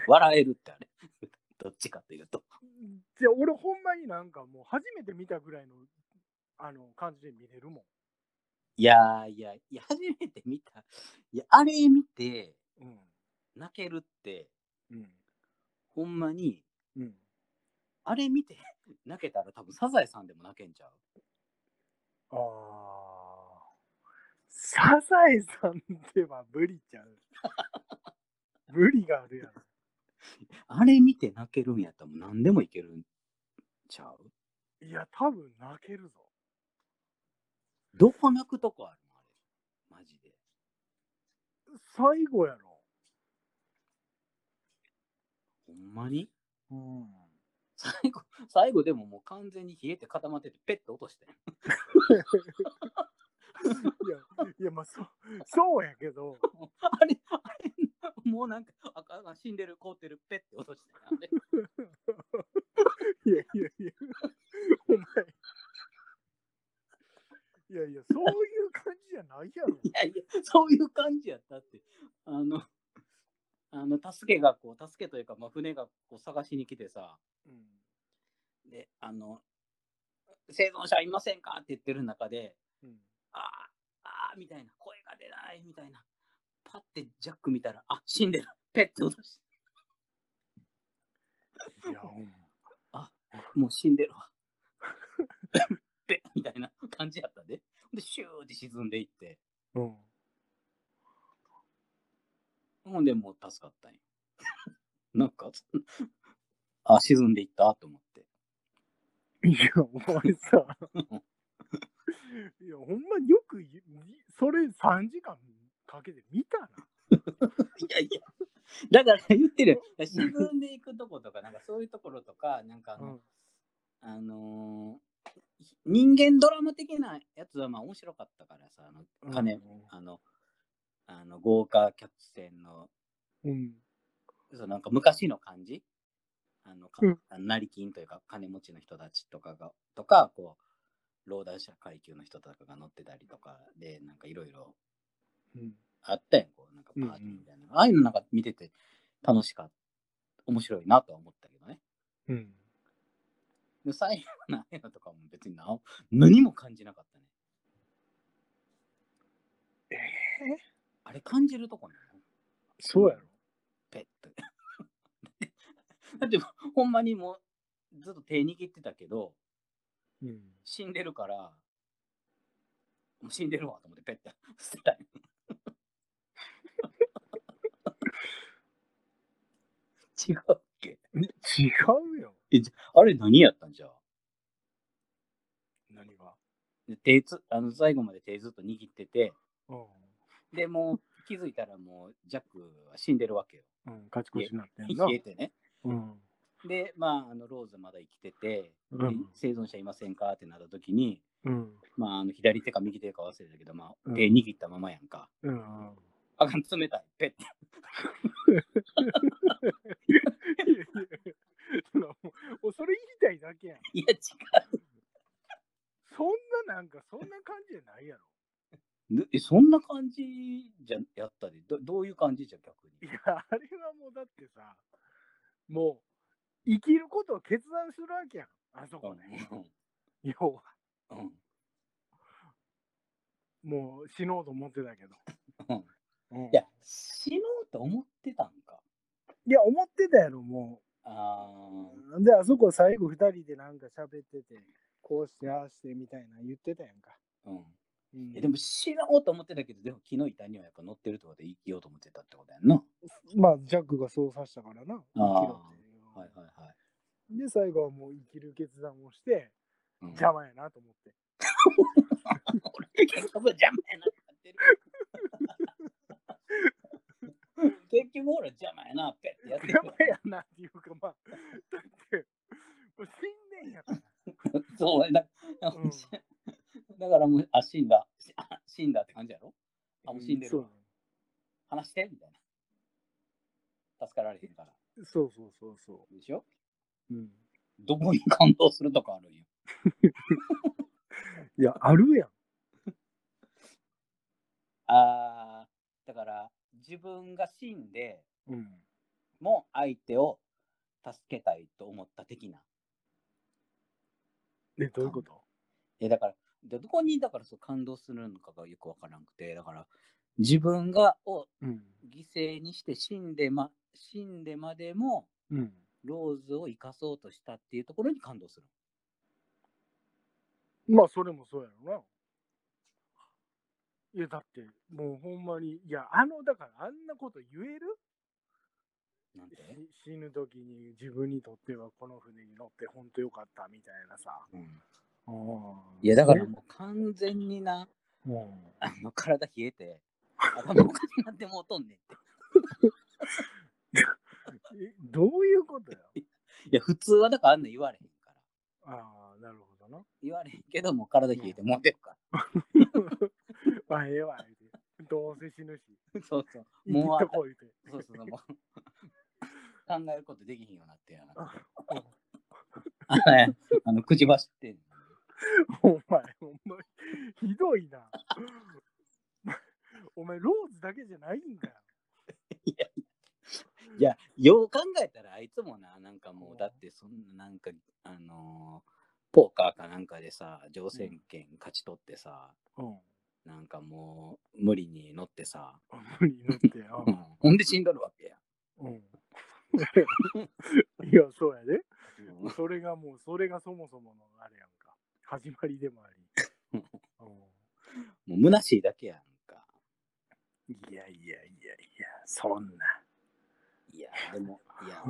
B: 笑えるってあれ。どっちかっていうと。
A: じゃ俺ほんまになんかもう初めて見たぐらいのあの感じで見れるも
B: いやーいや、いや、初めて見た。いや、あれ見て
A: ん。うん。
B: 泣けるって、
A: うん。
B: ほんまに、
A: うん。
B: あれ見て泣けたら多分サザエさんでも泣けんちゃう？
A: ああ。サザエさんでは無理ちゃう。無理があるやろ。
B: あれ見て泣けるんやったらもう何でもいけるんちゃう？
A: いや、多分泣けるぞ。
B: どこ泣くとこあるのあれ？マジで。
A: 最後やろ。
B: ほんまに？
A: うん。
B: 最後、最後でももう完全に冷えて固まっててペッて落としてん。
A: いや、いや、まあ、そそうやけど、
B: あれ、あれ、もうなんか、あかんあ死んでる、凍ってる、ペッて落として
A: いやいやいや、お前。いやいや、そういう感じじゃないやろ。
B: いやいや、そういう感じやったって。あの、あの、助けがこう、助けというか、まあ、船がこう探しに来てさ、
A: うん。
B: で、あの、生存者いませんか？って言ってる中で、
A: うん。
B: あーあーみたいな、声が出ないみたいな。パッてジャック見たら、あ、死んでる。ペッて落として。
A: いや、ほんま。
B: もう死んでるわ。ペッみたいな感じやったで。で、シューって沈んでいって、
A: うん。
B: ほんでもう助かったんよ。なんか、あ、沈んでいったと思って。
A: いや、お前さ。いや、ほんまよくそれ3時間かけて見たな。
B: いやいや、だから言ってるよ。沈んでいくとことか、なんかそういうところとか、なんかあの、
A: うん。
B: あのー人間ドラマ的なやつはまあ面白かったからさ、あの金、
A: うん
B: あの、あの豪華客船の、
A: うん。
B: そうなんか昔の感じ？あの、か
A: うん
B: 成金というか金持ちの人たちとかが、とか、こう、労働者階級の人とかが乗ってたりとかで、なんかいろいろ
A: うん。
B: あったやん、こう、なんかパーティーみたいな。ああいうのなんか見てて楽しかった。面白いなとは思ったけどね。
A: うん。
B: で最後のああいうのとかも別にな何も感じなかったね。
A: え
B: あれ感じるとこなの
A: そうやろ。
B: ペッて。だってほんまにもうずっと手握ってたけど、
A: うん。
B: 死んでるから、もう死んでるわと思ってペッて 捨てたんよ 違うっけ？
A: 違うよ。
B: あれ何やったんじゃ？あ
A: 何が？
B: で手つあの最後まで手ずっと握ってて、
A: うん。
B: でもう気づいたらもうジャックは死んでるわけよ。
A: うん。勝ち越しになってんな。
B: 消えてね。
A: うん。
B: で、まあ、あのローズまだ生きてて、
A: うん
B: で生存者いませんかってなった時に、
A: うん。
B: まあ、あの左手か右手か忘れたけど、まあ、
A: うん
B: 手握ったままやんか。
A: うん。
B: あかん、冷たい。ペッて。
A: そのもうそれ言いたいだけやん。
B: いや、違
A: そんななんか、そんな感じじゃないやろ。
B: そんな感じじゃやったで。どどういう感じじゃ、逆に？
A: いや、あれはもうだってさ、もう、生きることを決断するわけやん。あそこね。要は。
B: うん。うん。
A: もう死のうと思ってたけど。
B: うん
A: うん
B: いや、死のうと思ってたんか。
A: いや、思ってたやろ、も
B: あ
A: う。で、あそこ最後二人でなんか喋ってて、こうして、ああしてみたいな言ってたやんか。
B: あ、うん。
A: うん
B: えでも死のうと思ってたけど、でも木の板にはやっぱ乗ってるってことで生きようと思ってたってことやんな。
A: まあ、ジャックがそうさせたからな。生きろっていう
B: はいはいはい。
A: で、最後はもう生きる決断をして、
B: うん、
A: 邪魔やなと思って。
B: 俺結局邪魔やなってる。結局俺邪魔やなってやってる
A: 邪魔やなっていうか、まあ、だって、もう死んでんやから。
B: そうだ、
A: うん
B: だからもう、あ、死んだ。あ 死んだって感じやろ？あ、もう死んでる
A: そう。
B: 話して？みたいな。助かられへんから。
A: そうそうそうそ
B: でしょ？
A: う。うん。
B: どこに感動するとかあるんよ。
A: いや、あるやん。
B: あー、だから自分が死んで
A: うん。
B: も相手を助けたいと思った的な。
A: え、どういうこと？
B: え、だから、でどこにだからそう感動するのかがよくわからなくて、だから自分がを
A: うん。
B: 犠牲にして死んでま、死んでまでも
A: うん。
B: ローズを生かそうとしたっていうところに感動する。
A: まあ、それもそうやろな。いや、だって、もうほんまに、いや、あの、だから、あんなこと言える？
B: なんで、
A: し死ぬ時に自分にとってはこの船に乗って本当よかったみたいなさ。
B: うん、
A: うん
B: いや、だからもう完全にな、
A: うん
B: あの体冷えて、頭おかしくなってもうとんねんって。
A: え どういうことや
B: いや、普通はだからあんな言われへんから。
A: ああ、なるほどな。
B: 言われへんけど、もう体冷えてもうてるか
A: まあ、ええわ、どうせ死ぬし。
B: ら。そうそう。もう。そうそうそう。もう考えることできひんようになってやな。あの、口走ってんの
A: お前、お前、ひどいな。お前、ローズだけじゃないんだよ。
B: いや、いや、よう考えたらあいつもな、なんかもう、だってそんな、なんか、あのーポーカーかなんかでさ、乗船権勝ち取ってさ、
A: うん。
B: なんかもう、無理に乗ってさ、
A: 無理乗ってよ
B: う。んほんで死んどるわけや。
A: うん。いや、そうやで。
B: うん
A: それがもう、それがそもそものあれやんか。始まりでもあり。
B: もう虚しいだけやんか。
A: うん、いやいやいやいや、そんな。
B: いや、でも、いや、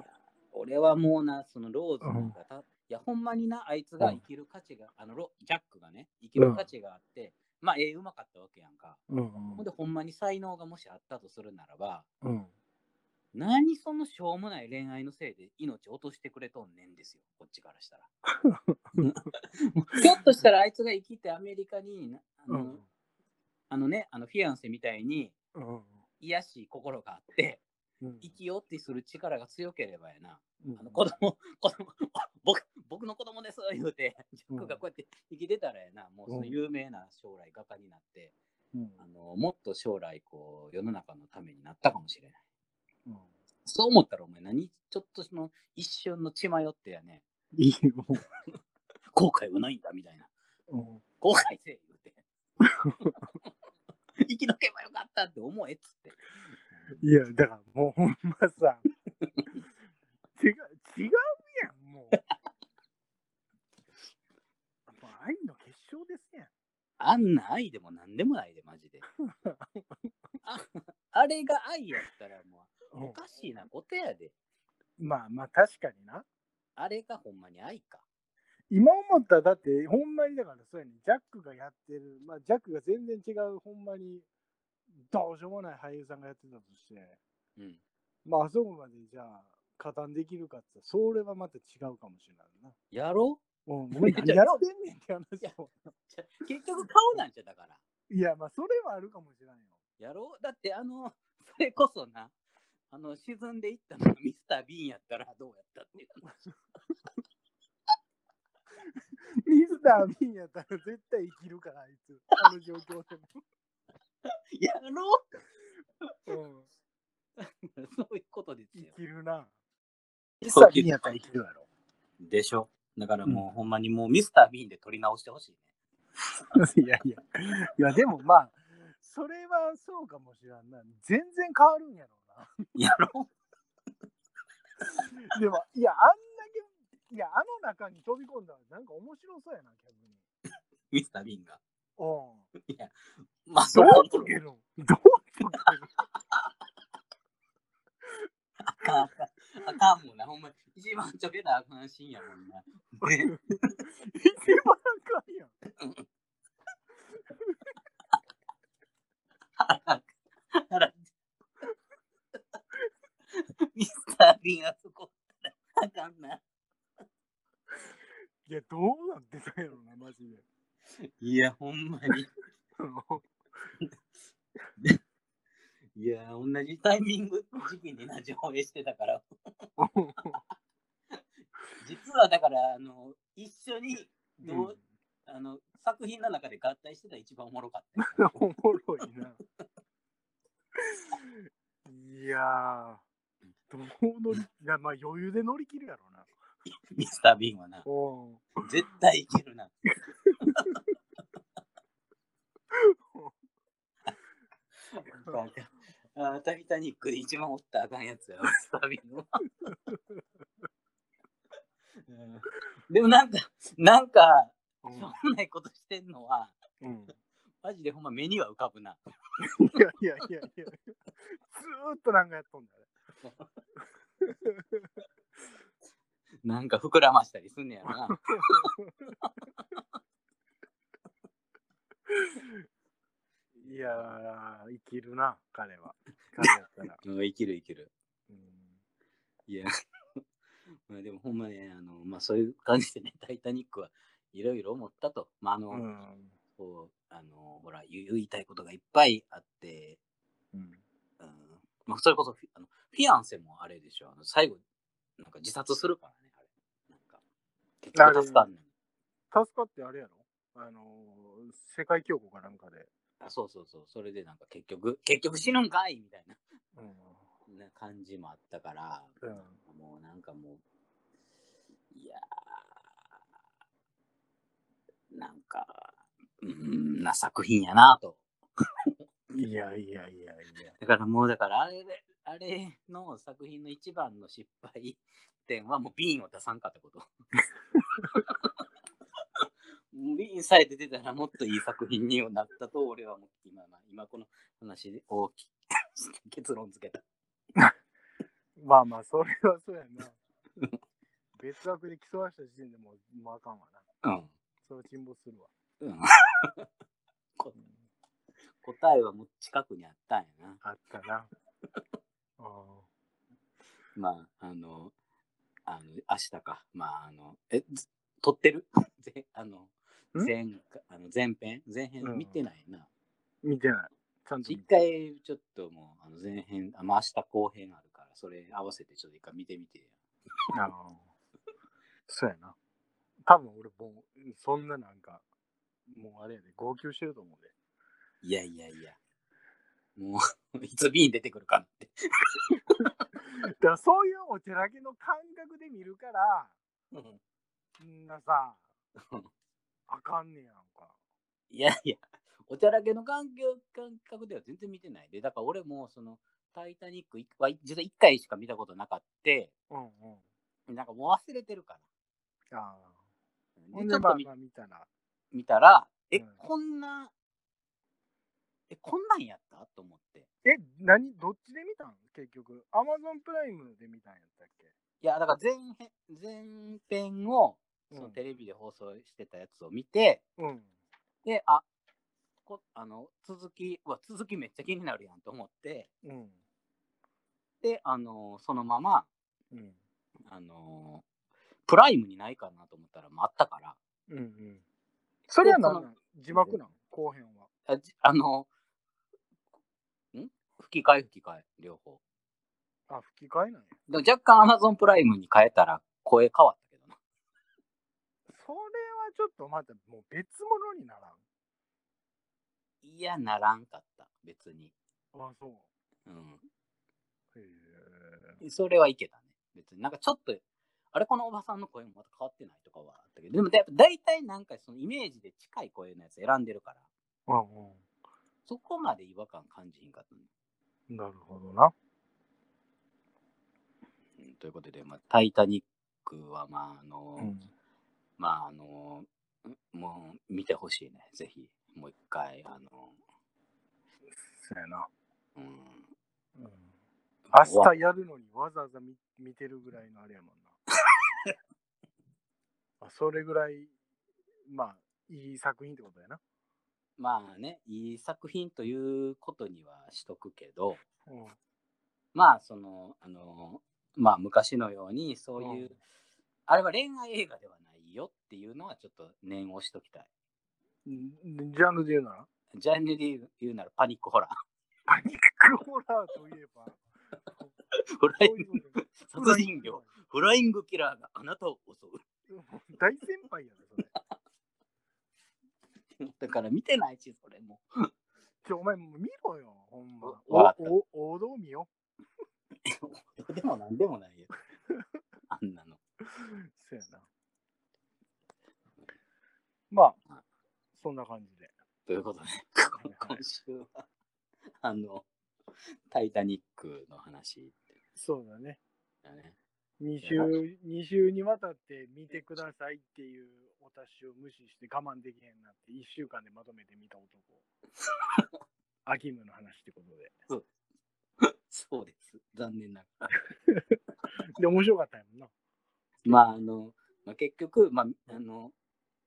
B: 俺はもうな、そのローズなんかた、いや、ほんまにな、あいつが生きる価値が、あのロ、ジャックがね、生きる価値があって、まあ、ええうまかったわけやんか。
A: うん
B: ほんで、ほんまに才能がもしあったとするならば、
A: うん。
B: 何そのしょうもない恋愛のせいで命落としてくれとんねんですよ、こっちからしたら。ひょっとしたらあいつが生きてアメリカになあの,、
A: うん。
B: あのね、あのフィアンセみたいに
A: うん。
B: 癒やしい心があって、
A: うん
B: 生きようってする力が強ければやな。
A: うん
B: あの子供、子供、僕、僕の子供です言うて、ジャックがこうやって生きてたらやな、もうその有名な将来画家になって、
A: うん
B: あのもっと将来こう世の中のためになったかもしれない。
A: うん
B: そう思ったらお前何？ちょっとその一瞬の血迷ってやね、
A: いいよ。
B: 後悔はないんだみたいな。
A: うん
B: 後悔せえ言うて。生き抜けばよかったって思えっつって。
A: いや、だからもうほんまさ、違う、違うやん、もう。愛の結晶ですやん。
B: あんな愛でもなんでもないで、マジで。ああれが愛やったらもう、おかしいなことやで。
A: まあまあ確かにな。
B: あれがほんまに愛か。
A: 今思ったらだってほんまにだからそうやねジャックがやってる、まあジャックが全然違うほんまにどうしようもない俳優さんがやってたとして、
B: うん。
A: まああそこまでじゃあ加担できるかって言ったらそれはまた違うかもしれないな。
B: やろ
A: う？ん、お前何やってんねんって話
B: や
A: を。
B: じゃ結局顔なんじゃだから。
A: いや、まあそれはあるかもしれないよ。
B: やろだってあの、それこそな、あの、沈んでいったのがミスター・ビーンやったらどうやったっていう話。
A: ミスター・ビーンやったら絶対生きるから、あいつ。あの状況でも。
B: やろ
A: うん、
B: そういうことですよ
A: 生。きるな。ミ
B: ミ
A: スター・ビーンやったら生きるやろ。
B: でしょだからもう、ほんまにもうミスター・ビーンで撮り直してほしいね。
A: いやいや。いや、でもまあ、それはそうかもしらんな。全然変わるんやろ。
B: やろ
A: でも、いや、あんだけ、いや、あの中に飛び込んだら、なんか面白そうやな、逆に。
B: ミスター・ビンが。
A: うん。
B: いや、まあ、
A: ど
B: そうう
A: 解けるんどう解ける
B: あかんあかん。あかんもんな。ほんま、一番ちょけたらあかんシーンやもんな。俺、
A: 一番あかんやん。
B: 腹 ミスター・ビンあそこあかんな。
A: いや、どうなってたんやろな、マジで。
B: いや、ほんまに。いや、同じタイミング、時期にな、上映してたから。実はだから、あの、一緒にどう、あの、作品の中で合体してたら一番おもろかったよ。
A: おもろいな。いやー、どう乗り、いや、まあ余裕で乗り切るやろな。
B: ミスター・ビンはな。
A: お
B: 絶対いけるな。あータイタニックで一番おったらあかんやつやろ、ミスター・ビンは。うんでもなんか、なんか、
A: う
B: しょうもないことしてんのは、
A: ん。うん。
B: マジでほんま目には浮かぶな。
A: いやいやいやいや、ずーっとなんかやっとんだね。
B: なんか膨らましたりすんねやろな。
A: いやー、生きるな、彼は。彼やったら。
B: うん生きる生きる。
A: うん
B: いや、まあでもほんまね、あの、まあそういう感じでね、タイタニックはいろいろ思ったと。まああの、
A: うん。
B: こう、あの、ほら、言言いたいことがいっぱいあって、
A: うん。
B: うん、まあそれこそフィあの、フィアンセもあれでしょ、あの最後、なんか自殺するからね、あれ。なんか、結局助かん。
A: 助かってあれやろ？あのー、世界恐慌かなんかで。
B: あそうそうそう、それでなんか結局、結局死ぬんかいみたいな
A: うん。
B: な感じもあったから、
A: うん。
B: もうなんかもう、いやー、なんか、うん、な作品やなと。
A: いやいやいやいや。
B: だからもう、だからあれで、あれの作品の一番の失敗点はもうビーンを出さんかったこと。もうビーンさえ出てたらもっといい作品になったと俺は思って今、まあ今この話で大きく結論付けた。
A: まあまあ、それはそうやな。別枠で競わした時点でもう、もうあかんわな。
B: うん。
A: それは沈没するわ。
B: うん、こ 答えはもう近くにあったんやな。
A: あったな。あ
B: まあ、あの、あの、明日か。まあ、あの、え、ず撮ってる？ぜあの、
A: ん？
B: 前あの前編？前編
A: うん
B: 見てないな。
A: 見てない。ちゃんと見
B: 一
A: て
B: 回ちょっともう、あの前編、あまあ、明日後編あるから、それ合わせてちょっと一回見てみてや。
A: ああそうやな。多分俺もう、そんななんか、もうあれやで、号泣してると思うで。
B: いやいやいや。もう、いつビーン出てくるかって。
A: だからそういうお寺家の感覚で見るから、んなさ、あかんねやんか。
B: いやいや、おちゃらけの環境感覚では全然見てないで。だから俺も、その、タイタニックは実は1回しか見たことなかった。
A: うんうん。
B: なんかもう忘れてるから。
A: ああ。
B: ちょっと見
A: まあ見たら、
B: 見たら、え、
A: うん
B: こんな、え、こんなんやった？と思って。
A: え、何？どっちで見たん？結局。アマゾンプライムで見たんやったっけ？
B: いや、だから前編前編を、その
A: うん
B: テレビで放送してたやつを見て、
A: うん。
B: で、あ、こあの続き、うわ、続きめっちゃ気になるやんと思って、
A: うん。
B: で、あのそのまま、
A: うん。
B: あのプライムにないかなと思ったら、あったから、
A: うんうん。それは何字幕なん？後編は。
B: あじあのん吹き替え吹き替え、両方。
A: あ、吹き替えなんや。
B: でも若干 Amazon プライムに変えたら声変わったけどな。
A: それはちょっとまたもう別物にならん？
B: いや、ならんかった、別に。
A: あ、そう。
B: うん。
A: へえ。
B: それはいけたね。別になんかちょっと、あれこのおばさんの声もまた変わってないとかはあったけど、でもやっぱ大体なんかそのイメージで近い声のやつ選んでるから、
A: うん
B: そこまで違和感感じひんかったね。
A: うん。なるほどな。
B: うんということで、まあ、タイタニックは、まあ、あの、
A: うん。
B: まあ、あの、もう見てほしいね、ぜひ、もう一回、あの、
A: そうやな。
B: うん、
A: うん。明日やるのにわざわざ見見てるぐらいのあれやもんな。あそれぐらい、まあ、いい作品ってことやな。
B: まあね、いい作品ということにはしとくけど、
A: うん。
B: まあ、その、あの、まあ、昔のように、そういう、
A: うん
B: あれは恋愛映画ではないよっていうのは、ちょっと念を押しときたい。
A: んジャンルで言うなら？
B: ジャンルで言うならパニックホラー。
A: パニックホラーといえば、
B: フライング殺人魚、フライングキラーがあなたを襲う。
A: 大先輩やで、それ。
B: だから見てないし、それも。
A: ちょ、お前もう見ろよ、ほんま。
B: わかった
A: おお王道見よ。
B: でもなんでもないよ。あんなの。
A: そうやな。まあ、そんな感じで。
B: ということで、
A: はい
B: 今週は、あの、タイタニックの話
A: そうだね。
B: だね。
A: 2週、二週にわたって見てくださいっていうお達しを無視して我慢できへんなって1週間でまとめて見た男。アキムの話ってことで。
B: そうです。残念ながら。
A: で、面白かったんやもんな。
B: まあ、あの、まあ、結局、まあ、あの、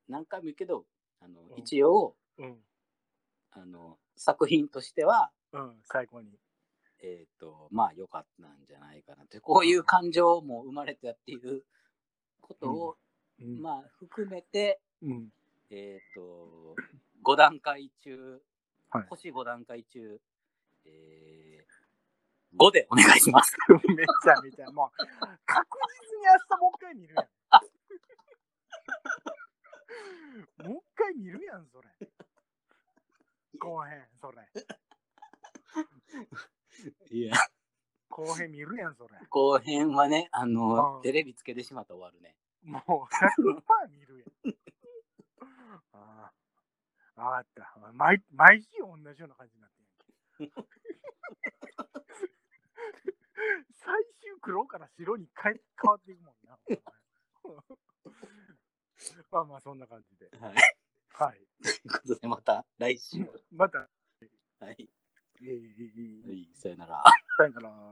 B: 何回も言うけど、あの、
A: うん
B: 一応、
A: うん。
B: あの、作品としては、
A: うん、最高に。
B: えっ、と、まあ、良かったんじゃないかなって、こういう感情も生まれたっていうことを、
A: うん。
B: まあ、含めて、
A: うん。
B: えっ、と、5段階中、
A: はい
B: 星5段階中、えー、5でお願いします。
A: めちゃめちゃ、もう、確実に明日もう一回見るやん。もう一回見るやん、それ。後編、それ。
B: いや、
A: 後編見るやん、それ。
B: 後編はね、あの、
A: うん
B: テレビつけてしまったら終わるね。
A: もう100%見るやん。ああ、わかった。毎毎週同じような感じになってんやんけ。最終黒から白に変え変わっていくもんな。お前 まあまあ、そんな感じで。
B: はい。
A: はい。
B: ということで、また来週。
A: また、
B: はい。
A: えー、
B: はい、さよなら。
A: さよなら。